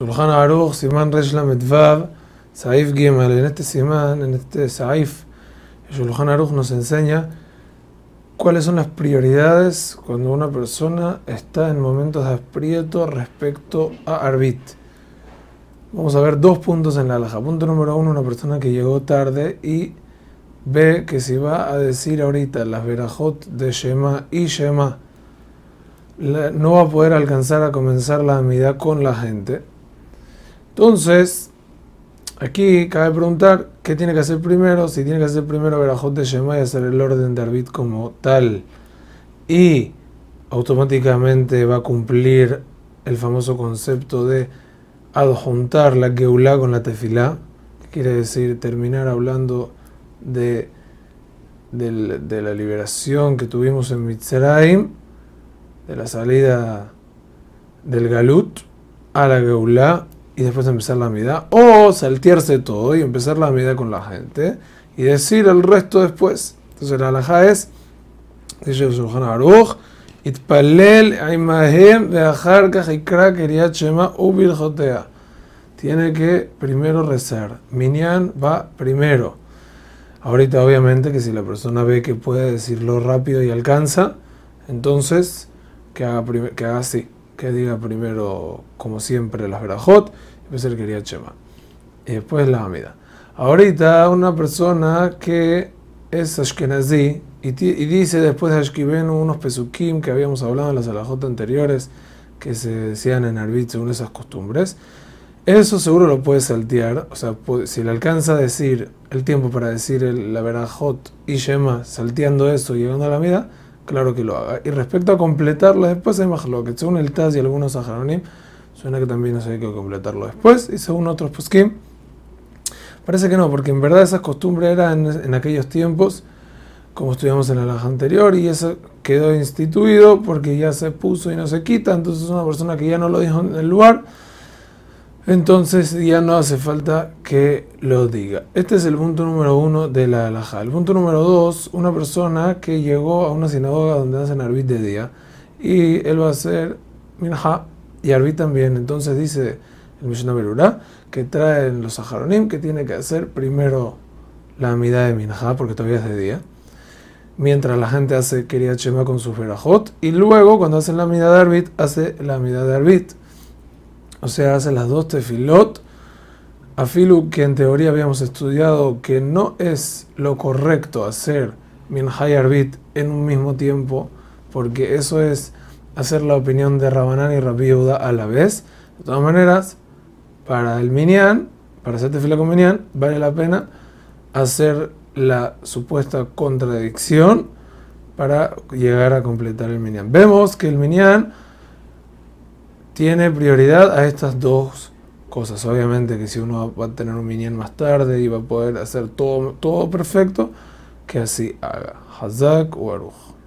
Aruch, Simán Resh Lamed Saif Gimel, en este Simán, en este Saif, Shulchan Aruch nos enseña cuáles son las prioridades cuando una persona está en momentos de aprieto respecto a Arbit. Vamos a ver dos puntos en la alhaja. Punto número uno, una persona que llegó tarde y ve que si va a decir ahorita las verajot de Shema y Shema, no va a poder alcanzar a comenzar la amidad con la gente entonces, aquí cabe preguntar qué tiene que hacer primero, si tiene que hacer primero Verajot de Shema y hacer el orden de Arbit como tal, y automáticamente va a cumplir el famoso concepto de adjuntar la Geulah con la Tefilá, que quiere decir terminar hablando de, de, la liberación que tuvimos en Mitzrayim, de la salida del Galut a la Geulah y después empezar la amida, o saltearse todo y empezar la amida con la gente y decir el resto después. Entonces la alhaja es, dice Shulchan Aruch, Itpalel Aimahem Beachar Kajikra Keriat Shema Ubil Jotea. Tiene que primero rezar. Minyan va primero. Ahorita obviamente que si la persona ve que puede decirlo rápido y alcanza, entonces que haga, que haga así que diga primero, como siempre, las verajot, después el quería chema. Y después la amida. Ahorita una persona que es ashkenazi y, dice después de Ashkiben unos pesukim que habíamos hablado en las alajot anteriores que se decían en Arbit según esas costumbres, eso seguro lo puede saltear, o sea, si le alcanza a decir el tiempo para decir el, la verajot y shema salteando eso y llegando a la amida, claro que lo haga. Y respecto a completarlo después, lo que según el Taz y algunos Saharonim, suena que también se hay que completarlo después, y según otros Puskim, parece que no, porque en verdad esas costumbres eran en, aquellos tiempos, como estudiamos en la laja anterior, y eso quedó instituido porque ya se puso y no se quita, entonces una persona que ya no lo dijo en el lugar, entonces ya no hace falta que lo diga. Este es el punto número uno de la alhaja. El punto número dos, una persona que llegó a una sinagoga donde hacen arbit de día y él va a hacer minha y arbit también. Entonces dice el Mishnah Berurah que traen los saharonim que tiene que hacer primero la amida de minha porque todavía es de día. Mientras la gente hace quería chema con su ferajot y luego cuando hacen la amida de arbit hace la amida de arbit o sea, hace las dos tefilot, afilu que en teoría habíamos estudiado que no es lo correcto hacer minhay arbit en un mismo tiempo, porque eso es hacer la opinión de Rabanán y Rabbi a la vez. De todas maneras, para el minyan, para hacer tefila con minyan, vale la pena hacer la supuesta contradicción para llegar a completar el minyan. Vemos que el minyan tiene prioridad a estas dos cosas. Obviamente que si uno va a tener un minion más tarde y va a poder hacer todo, todo perfecto, que así haga. Hazak o Aruj.